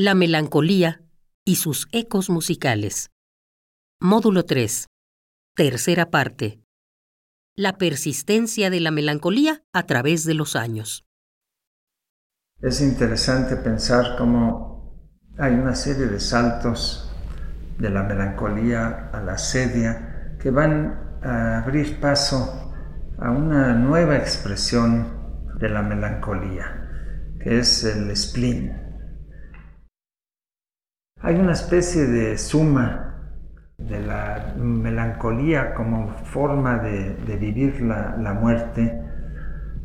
La melancolía y sus ecos musicales. Módulo 3. Tercera parte. La persistencia de la melancolía a través de los años. Es interesante pensar cómo hay una serie de saltos de la melancolía a la sedia que van a abrir paso a una nueva expresión de la melancolía, que es el spleen. Hay una especie de suma de la melancolía como forma de, vivir la, muerte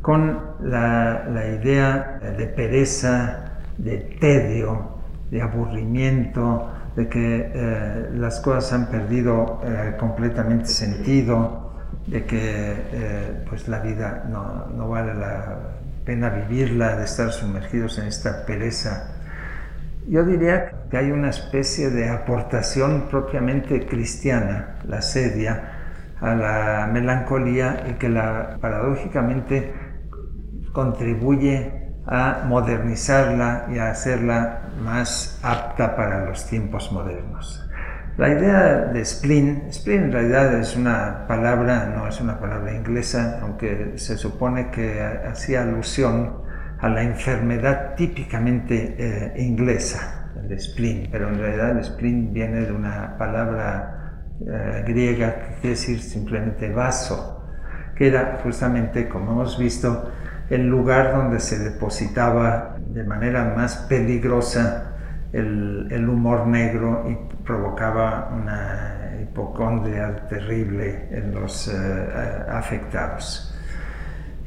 con la, idea de pereza, de tedio, de aburrimiento, de que eh, las cosas han perdido eh, completamente sentido, de que eh, pues la vida no, no, vale la pena vivirla, de estar sumergidos en esta pereza yo diría que hay una especie de aportación propiamente cristiana, la sedia, a la melancolía y que la, paradójicamente contribuye a modernizarla y a hacerla más apta para los tiempos modernos. La idea de spleen, spleen en realidad es una palabra, no es una palabra inglesa, aunque se supone que hacía alusión a la enfermedad típicamente eh, inglesa, el spleen, pero en realidad el spleen viene de una palabra eh, griega que quiere decir simplemente vaso, que era justamente, como hemos visto, el lugar donde se depositaba de manera más peligrosa el, humor negro y provocaba una hipocondria terrible en los eh, afectados.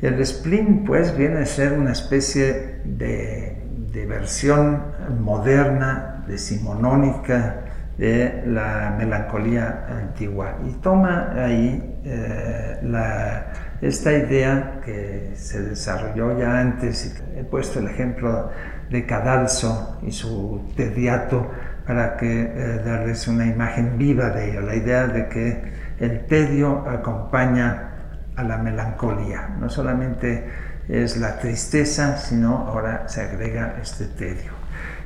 El spleen pues viene a ser una especie de, versión moderna, decimonónica de la melancolía antigua. Y toma ahí eh, esta idea que se desarrolló ya antes, he puesto el ejemplo de Cadalso y su tediato para que eh, darles una imagen viva de ello, la idea de que el tedio acompaña a la melancolía. No solamente es la tristeza, sino ahora se agrega este tedio.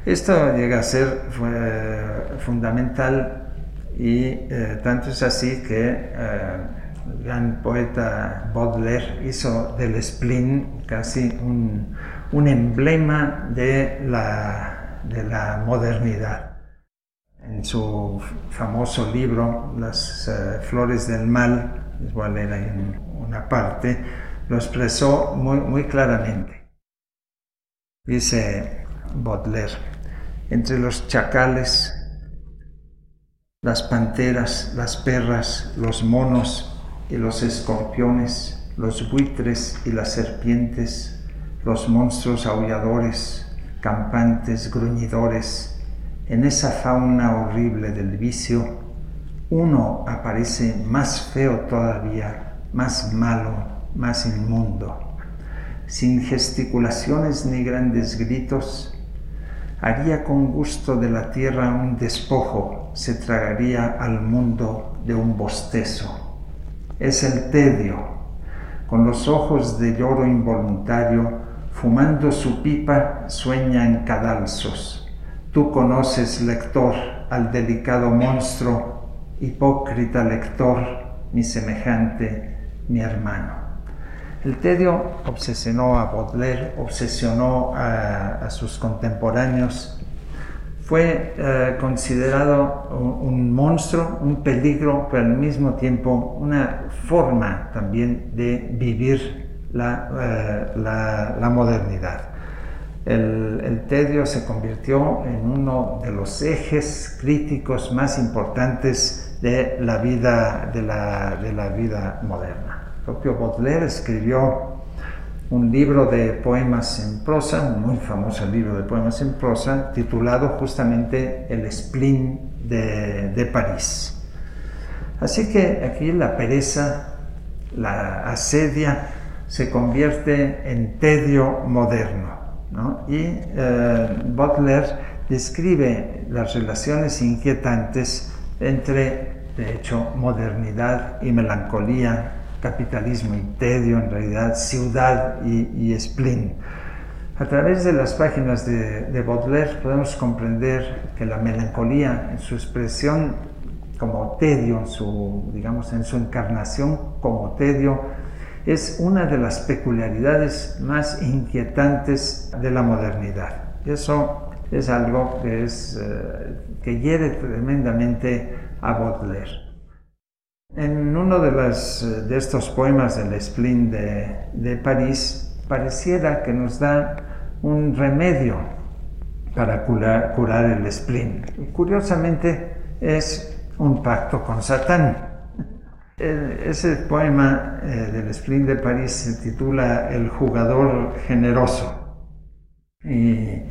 Esto llega a ser fundamental y eh, tanto es así que eh, el gran poeta Baudelaire hizo del spleen casi un, emblema de la, de la modernidad. En su famoso libro Las eh, flores del mal, ahí una parte, lo expresó muy, muy claramente. Dice Baudelaire, entre los chacales, las panteras, las perras, los monos y los escorpiones, los buitres y las serpientes, los monstruos aulladores, campantes, gruñidores, en esa fauna horrible del vicio, uno aparece más feo todavía, más malo, más inmundo. Sin gesticulaciones ni grandes gritos, haría con gusto de la tierra un despojo, se tragaría al mundo de un bostezo. Es el tedio, con los ojos de lloro involuntario, fumando su pipa, sueña en cadalzos. Tú conoces, lector, al delicado monstruo hipócrita lector, mi semejante, mi hermano. El tedio obsesionó a Baudelaire, obsesionó a, sus contemporáneos, fue eh, considerado un, monstruo, un peligro, pero al mismo tiempo una forma también de vivir la, eh, modernidad. el, tedio se convirtió en uno de los ejes críticos más importantes de la vida, de la, de la vida moderna. El propio Baudelaire escribió un libro de poemas en prosa, un muy famoso libro de poemas en prosa, titulado justamente El spleen de, de París. Así que aquí la pereza, la asedia, se convierte en tedio moderno. ¿no? Y eh, Baudelaire describe las relaciones inquietantes entre, de hecho, modernidad y melancolía, capitalismo y tedio, en realidad, ciudad y, spleen. A través de las páginas de, Baudelaire podemos comprender que la melancolía, en su expresión como tedio, en su encarnación como tedio, es una de las peculiaridades más inquietantes de la modernidad. Eso es algo que, es, eh, que hiere tremendamente a Baudelaire. En uno de, de estos poemas del spleen de, de París, pareciera que nos da un remedio para curar, curar el spleen. Curiosamente es un pacto con Satán. Ese poema eh, del Spring de París se titula El jugador generoso. Y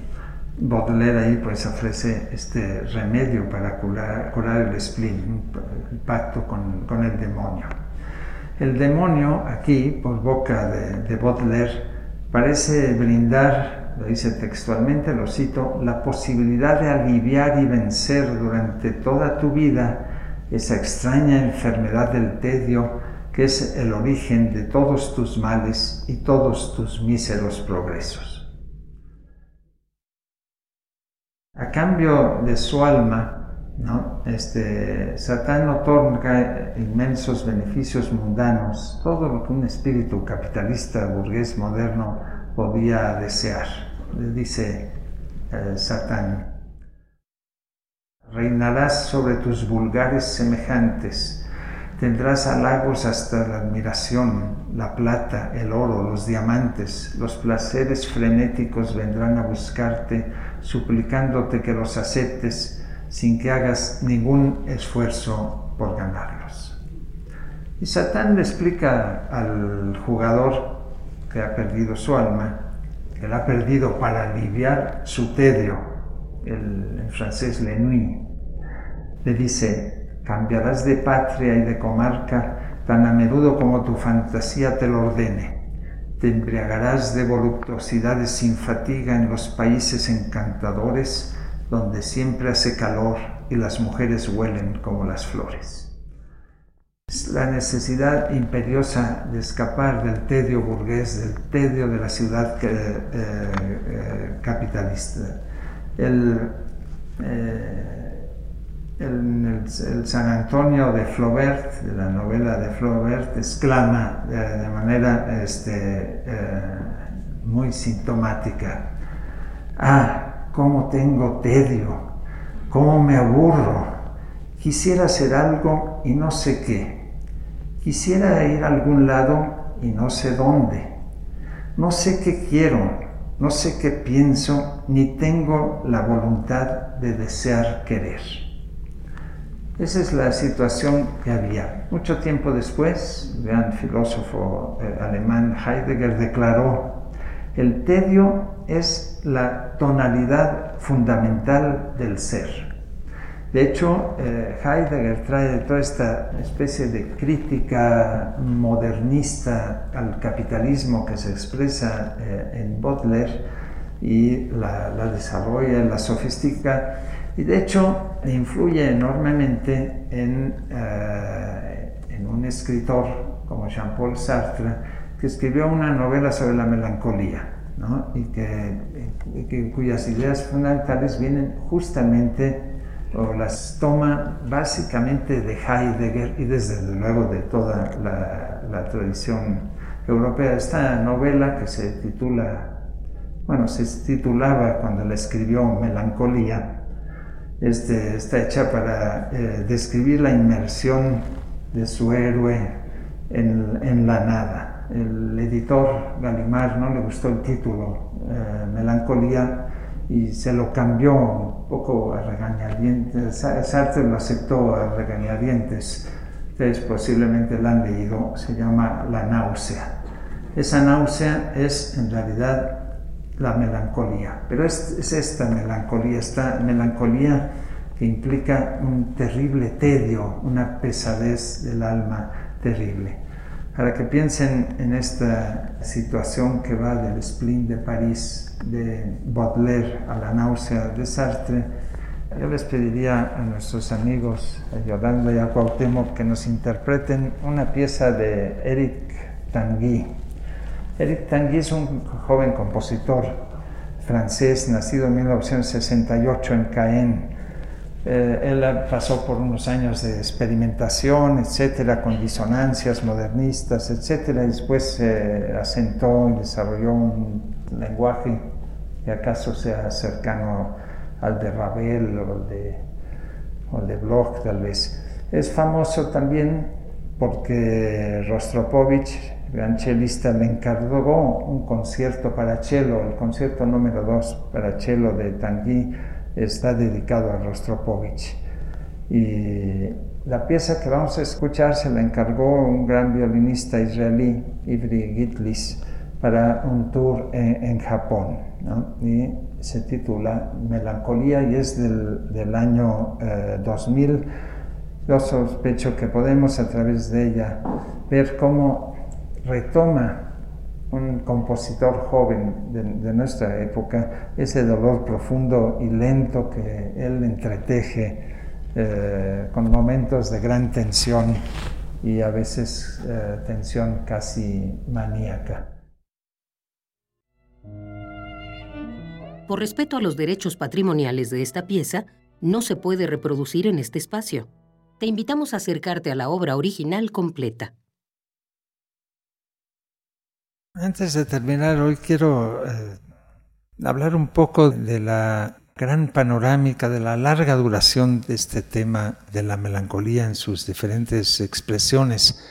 Baudelaire ahí pues ofrece este remedio para curar, el spleen, el pacto con, con, el demonio. El demonio aquí, por boca de, de Baudelaire, parece brindar lo dice textualmente, lo cito, la posibilidad de aliviar y vencer durante toda tu vida esa extraña enfermedad del tedio que es el origen de todos tus males y todos tus míseros progresos. A cambio de su alma, ¿no? este, Satán otorga inmensos beneficios mundanos, todo lo que un espíritu capitalista burgués moderno podía desear. Le dice eh, Satán, reinarás sobre tus vulgares semejantes, tendrás halagos hasta la admiración, la plata, el oro, los diamantes, los placeres frenéticos vendrán a buscarte, suplicándote que los aceptes sin que hagas ningún esfuerzo por ganarlos. Y Satán le explica al jugador que ha perdido su alma, que la ha perdido para aliviar su tedio, el, en francés le dice, cambiarás de patria y de comarca tan a menudo como tu fantasía te lo ordene. Te embriagarás de voluptuosidades sin fatiga en los países encantadores donde siempre hace calor y las mujeres huelen como las flores la necesidad imperiosa de escapar del tedio burgués, del tedio de la ciudad eh, eh, capitalista. El, eh, el, San Antonio de Flaubert, de la novela de Flaubert, exclama de manera este, muy sintomática, ah, cómo tengo tedio, cómo me aburro, quisiera hacer algo y no sé qué. Quisiera ir a algún lado y no sé dónde. No sé qué quiero, no sé qué pienso, ni tengo la voluntad de desear querer. Esa es la situación que había. Mucho tiempo después, el gran filósofo eh, alemán Heidegger declaró, el tedio es la tonalidad fundamental del ser. De hecho, eh, Heidegger trae toda esta especie de crítica modernista al capitalismo que se expresa eh, en Butler y la, desarrolla, la sofistica y de hecho influye enormemente en, eh, en un escritor como Jean-Paul Sartre que escribió una novela sobre la melancolía ¿no? y, que, cuyas ideas fundamentales vienen justamente o las toma básicamente de Heidegger y desde luego de toda la, tradición europea. Esta novela que se titula, bueno, se titulaba cuando la escribió Melancolía, este, está hecha para eh, describir la inmersión de su héroe en, la nada. El editor Galimar no le gustó el título, eh, Melancolía, y se lo cambió un poco a regañadientes. Sartre lo aceptó a regañadientes. Ustedes posiblemente la han leído, se llama La náusea. Esa náusea es en realidad la melancolía, pero es, es esta melancolía, esta melancolía que implica un terrible tedio, una pesadez del alma terrible para que piensen en esta situación que va del spleen de París de Baudelaire a la náusea de Sartre, yo les pediría a nuestros amigos, a Yolanda y a Cuauhtémoc, que nos interpreten una pieza de Eric Tanguy. Eric Tanguy es un joven compositor francés, nacido en 1968 en Caen. Eh, él pasó por unos años de experimentación, etcétera, con disonancias modernistas, etcétera, y después se asentó y desarrolló un lenguaje que acaso sea cercano al de Ravel o al de, o de Bloch, tal vez. Es famoso también porque Rostropovich, gran chelista, le encargó un concierto para cello, el concierto número 2 para cello de Tanguy está dedicado a Rostropovich. Y la pieza que vamos a escuchar se la encargó un gran violinista israelí, Ivri Gitlis, para un tour en, Japón. Y se titula Melancolía y es del, del año 2000. Eh, Yo sospecho que podemos a través de ella ver cómo retoma un compositor joven de, nuestra época, ese dolor profundo y lento que él entreteje eh, con momentos de gran tensión y a veces eh, tensión casi maníaca. Por respeto a los derechos patrimoniales de esta pieza, no se puede reproducir en este espacio. Te invitamos a acercarte a la obra original completa. Antes de terminar, hoy quiero eh, hablar un poco de la gran panorámica, de la larga duración de este tema de la melancolía en sus diferentes expresiones.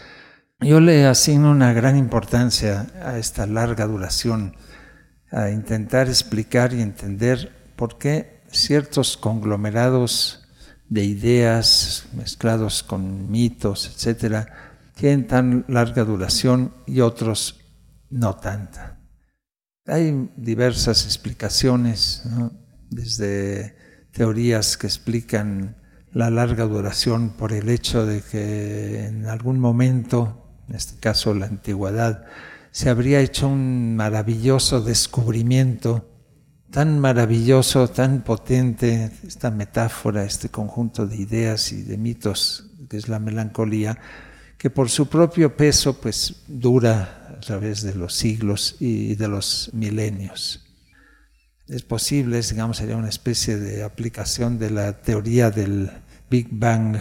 Yo le asigno una gran importancia a esta larga duración, a intentar explicar y entender por qué ciertos conglomerados de ideas mezclados con mitos, etcétera, tienen tan larga duración y otros no tanta. Hay diversas explicaciones, desde teorías que explican la larga duración por el hecho de que en algún momento, en este caso la antigüedad, se habría hecho un maravilloso descubrimiento, tan maravilloso, tan potente, esta metáfora, este conjunto de ideas y de mitos que es la melancolía, que por su propio peso pues dura a través de los siglos y de los milenios. Es posible, digamos, sería una especie de aplicación de la teoría del Big Bang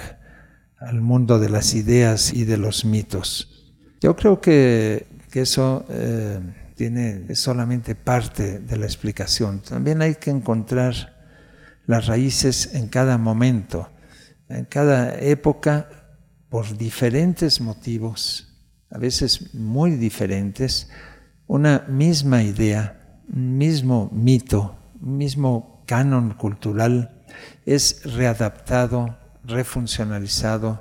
al mundo de las ideas y de los mitos. Yo creo que, eso eh, tiene solamente parte de la explicación. También hay que encontrar las raíces en cada momento, en cada época por diferentes motivos, a veces muy diferentes, una misma idea, un mismo mito, un mismo canon cultural es readaptado, refuncionalizado,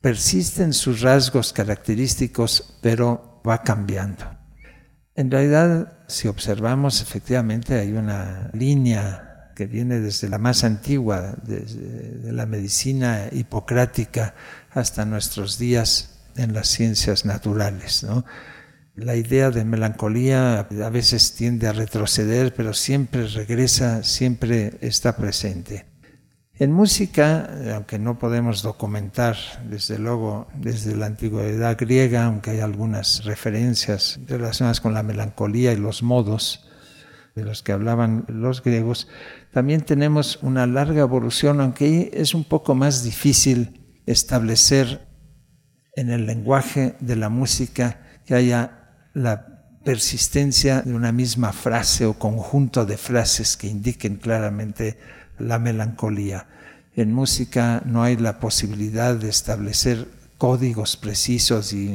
persisten sus rasgos característicos, pero va cambiando. En realidad, si observamos, efectivamente hay una línea que viene desde la más antigua, desde la medicina hipocrática, hasta nuestros días en las ciencias naturales. La idea de melancolía a veces tiende a retroceder, pero siempre regresa, siempre está presente. En música, aunque no podemos documentar, desde luego, desde la antigüedad griega, aunque hay algunas referencias relacionadas con la melancolía y los modos de los que hablaban los griegos, también tenemos una larga evolución, aunque es un poco más difícil establecer en el lenguaje de la música que haya la persistencia de una misma frase o conjunto de frases que indiquen claramente la melancolía. En música no hay la posibilidad de establecer códigos precisos y,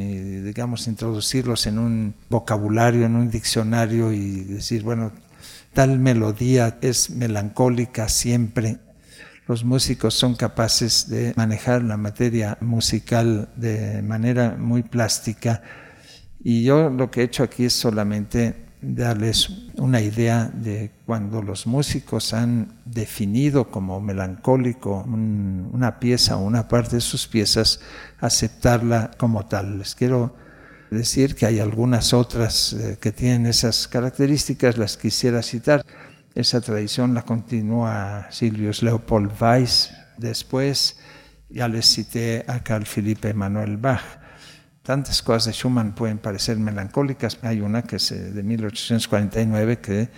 digamos, introducirlos en un vocabulario, en un diccionario y decir, bueno, tal melodía es melancólica siempre los músicos son capaces de manejar la materia musical de manera muy plástica y yo lo que he hecho aquí es solamente darles una idea de cuando los músicos han definido como melancólico una pieza o una parte de sus piezas, aceptarla como tal. Les quiero decir que hay algunas otras eh, que tienen esas características, las quisiera citar. Esa tradición la continúa Silvius Leopold Weiss después. Ya les cité a Carl Philipp Emanuel Bach. Tantas cosas de Schumann pueden parecer melancólicas. Hay una que es de 1849 que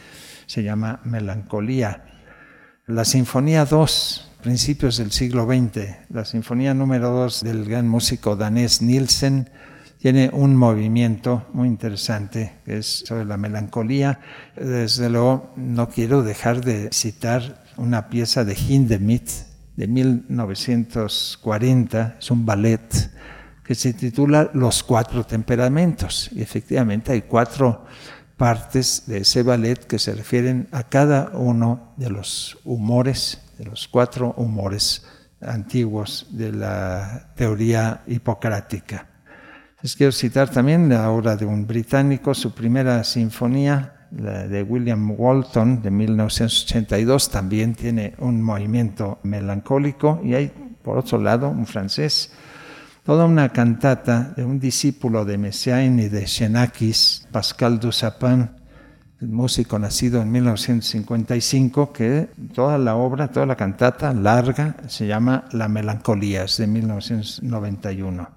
se llama Melancolía. La Sinfonía 2, principios del siglo XX, la Sinfonía número 2 del gran músico danés Nielsen, tiene un movimiento muy interesante que es sobre la melancolía. Desde luego no quiero dejar de citar una pieza de Hindemith de 1940, es un ballet que se titula Los cuatro temperamentos. Y efectivamente hay cuatro partes de ese ballet que se refieren a cada uno de los humores, de los cuatro humores antiguos de la teoría hipocrática. Les quiero citar también la obra de un británico, su primera sinfonía, la de William Walton de 1982, también tiene un movimiento melancólico y hay, por otro lado, un francés, toda una cantata de un discípulo de Messiaen y de Xenakis, Pascal Dussapin, el músico nacido en 1955, que toda la obra, toda la cantata larga se llama La Melancolía, es de 1991.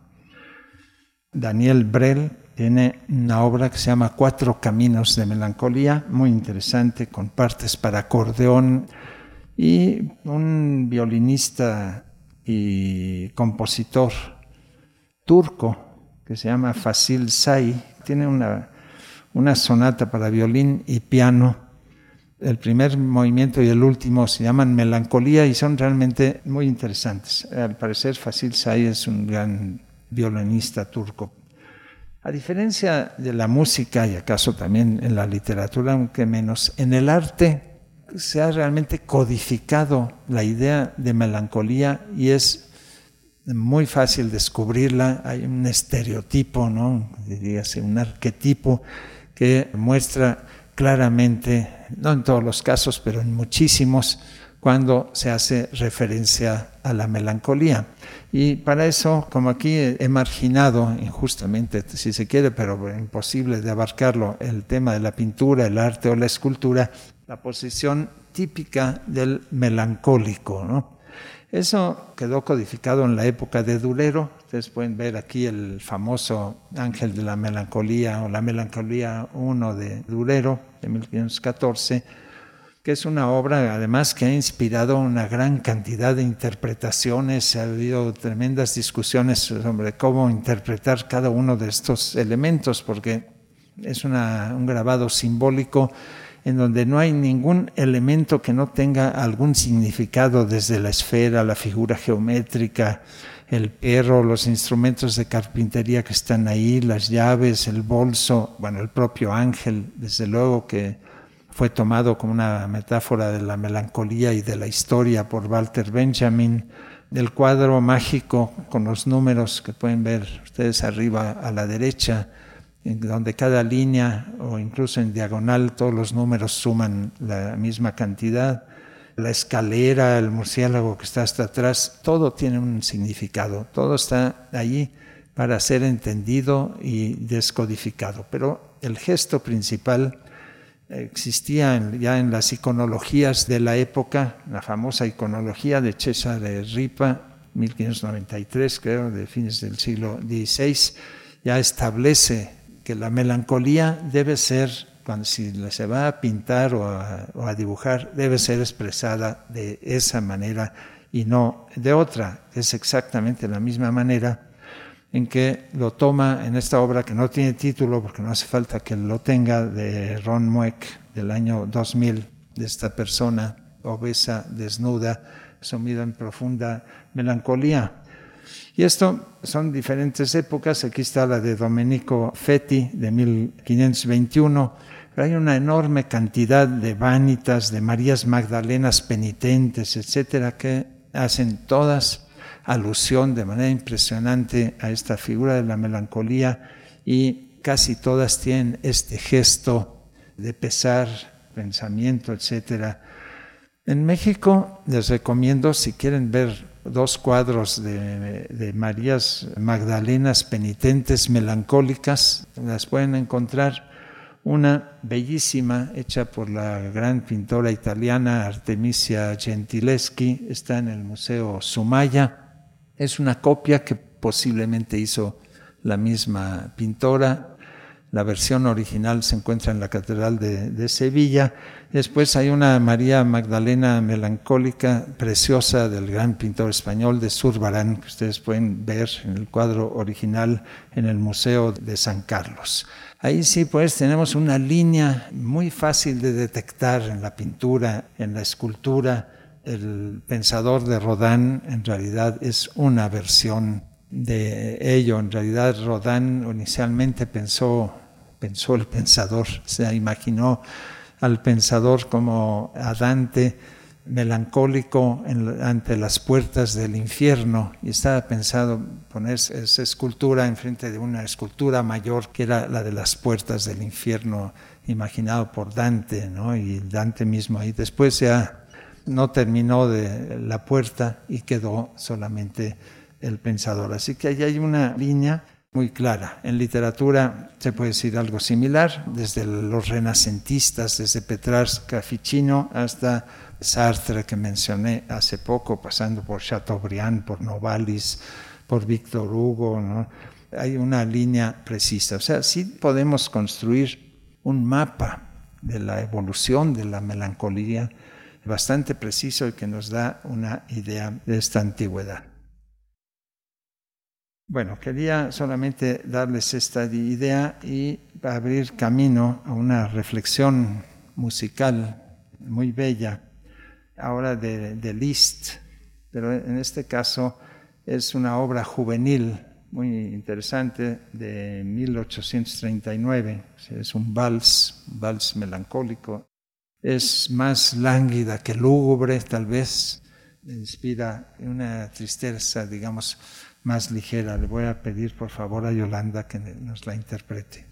Daniel Brel tiene una obra que se llama Cuatro Caminos de Melancolía, muy interesante, con partes para acordeón y un violinista y compositor turco que se llama Fasil Say, tiene una, una sonata para violín y piano. El primer movimiento y el último se llaman Melancolía y son realmente muy interesantes. Al parecer Fasil Say es un gran violinista turco. A diferencia de la música y acaso también en la literatura, aunque menos, en el arte se ha realmente codificado la idea de melancolía y es muy fácil descubrirla. Hay un estereotipo, ¿no? Diríase, un arquetipo que muestra claramente, no en todos los casos, pero en muchísimos, cuando se hace referencia a la melancolía. Y para eso, como aquí he marginado injustamente, si se quiere, pero imposible de abarcarlo, el tema de la pintura, el arte o la escultura, la posición típica del melancólico. ¿no? Eso quedó codificado en la época de Durero. Ustedes pueden ver aquí el famoso Ángel de la Melancolía o la Melancolía 1 de Durero de 1514 que es una obra además que ha inspirado una gran cantidad de interpretaciones, ha habido tremendas discusiones sobre cómo interpretar cada uno de estos elementos, porque es un grabado simbólico en donde no hay ningún elemento que no tenga algún significado desde la esfera, la figura geométrica, el perro, los instrumentos de carpintería que están ahí, las llaves, el bolso, bueno, el propio ángel, desde luego que fue tomado como una metáfora de la melancolía y de la historia por Walter Benjamin, del cuadro mágico con los números que pueden ver ustedes arriba a la derecha, en donde cada línea o incluso en diagonal todos los números suman la misma cantidad. La escalera, el murciélago que está hasta atrás, todo tiene un significado, todo está allí para ser entendido y descodificado. Pero el gesto principal existía ya en las iconologías de la época, la famosa iconología de César Ripa, 1593 creo, de fines del siglo XVI, ya establece que la melancolía debe ser, cuando si se va a pintar o a dibujar, debe ser expresada de esa manera y no de otra. Es exactamente la misma manera en que lo toma en esta obra que no tiene título, porque no hace falta que lo tenga, de Ron Mueck del año 2000, de esta persona obesa, desnuda, sumida en profunda melancolía. Y esto son diferentes épocas, aquí está la de Domenico Fetti de 1521, pero hay una enorme cantidad de vanitas, de Marías Magdalenas penitentes, etcétera, que hacen todas alusión de manera impresionante a esta figura de la melancolía y casi todas tienen este gesto de pesar, pensamiento, etc. En México les recomiendo, si quieren ver dos cuadros de, Marías Magdalenas penitentes melancólicas, las pueden encontrar. Una bellísima, hecha por la gran pintora italiana Artemisia Gentileschi, está en el Museo Sumaya es una copia que posiblemente hizo la misma pintora. La versión original se encuentra en la Catedral de, Sevilla. Después hay una María Magdalena melancólica, preciosa, del gran pintor español de Zurbarán, que ustedes pueden ver en el cuadro original en el Museo de San Carlos. Ahí sí, pues tenemos una línea muy fácil de detectar en la pintura, en la escultura. El pensador de Rodin en realidad es una versión de ello. En realidad Rodin inicialmente pensó, pensó el pensador, se imaginó al pensador como a Dante melancólico ante las puertas del infierno y estaba pensado poner esa escultura enfrente de una escultura mayor que era la de las puertas del infierno imaginado por Dante, ¿no? y Dante mismo ahí. Después ya no terminó de la puerta y quedó solamente el pensador. Así que ahí hay una línea muy clara. En literatura se puede decir algo similar, desde los renacentistas, desde Petrarca, Ficino, hasta Sartre que mencioné hace poco, pasando por Chateaubriand, por Novalis, por Víctor Hugo. Hay una línea precisa. O sea, sí podemos construir un mapa de la evolución de la melancolía bastante preciso y que nos da una idea de esta antigüedad. Bueno, quería solamente darles esta idea y abrir camino a una reflexión musical muy bella, ahora de, Liszt, pero en este caso es una obra juvenil muy interesante de 1839, es un vals, un vals melancólico, es más lánguida que lúgubre tal vez, inspira una tristeza, digamos, más ligera. Le voy a pedir por favor a Yolanda que nos la interprete.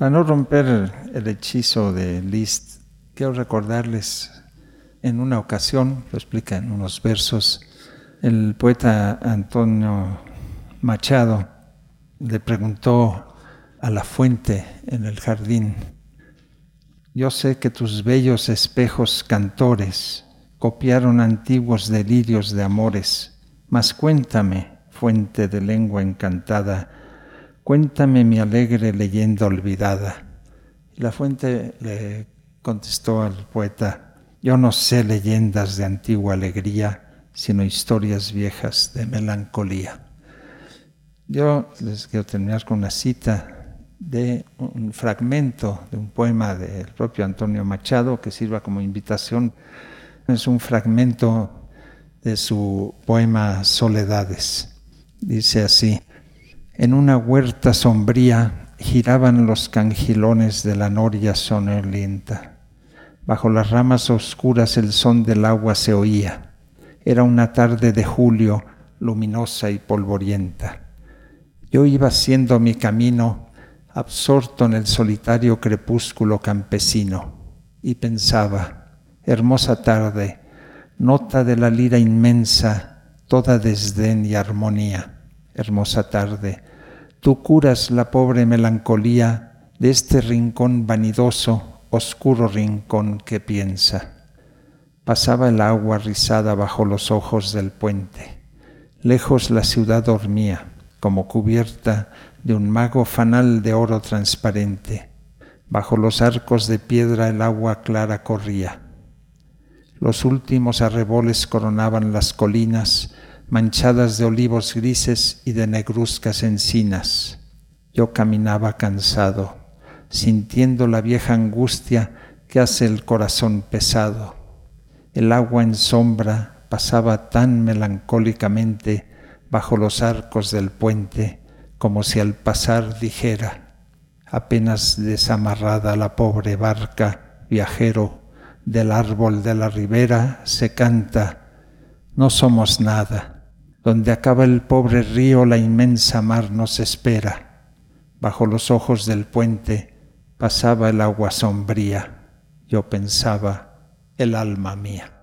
Para no romper el hechizo de Liszt, quiero recordarles en una ocasión, lo explica en unos versos, el poeta Antonio Machado le preguntó a la fuente en el jardín, yo sé que tus bellos espejos cantores copiaron antiguos delirios de amores, mas cuéntame, fuente de lengua encantada, cuéntame mi alegre leyenda olvidada. Y la fuente le contestó al poeta, yo no sé leyendas de antigua alegría, sino historias viejas de melancolía. Yo les quiero terminar con una cita de un fragmento de un poema del propio Antonio Machado que sirva como invitación. Es un fragmento de su poema Soledades. Dice así, en una huerta sombría giraban los cangilones de la noria sonolienta. Bajo las ramas oscuras el son del agua se oía. Era una tarde de julio luminosa y polvorienta. Yo iba haciendo mi camino absorto en el solitario crepúsculo campesino y pensaba, hermosa tarde, nota de la lira inmensa, toda desdén y armonía. Hermosa tarde, tú curas la pobre melancolía de este rincón vanidoso, oscuro rincón que piensa. Pasaba el agua rizada bajo los ojos del puente. Lejos la ciudad dormía, como cubierta de un mago fanal de oro transparente. Bajo los arcos de piedra el agua clara corría. Los últimos arreboles coronaban las colinas, manchadas de olivos grises y de negruzcas encinas. Yo caminaba cansado, sintiendo la vieja angustia que hace el corazón pesado. El agua en sombra pasaba tan melancólicamente bajo los arcos del puente, como si al pasar dijera, apenas desamarrada la pobre barca, viajero, del árbol de la ribera se canta, no somos nada donde acaba el pobre río, la inmensa mar nos espera. Bajo los ojos del puente pasaba el agua sombría. Yo pensaba, el alma mía.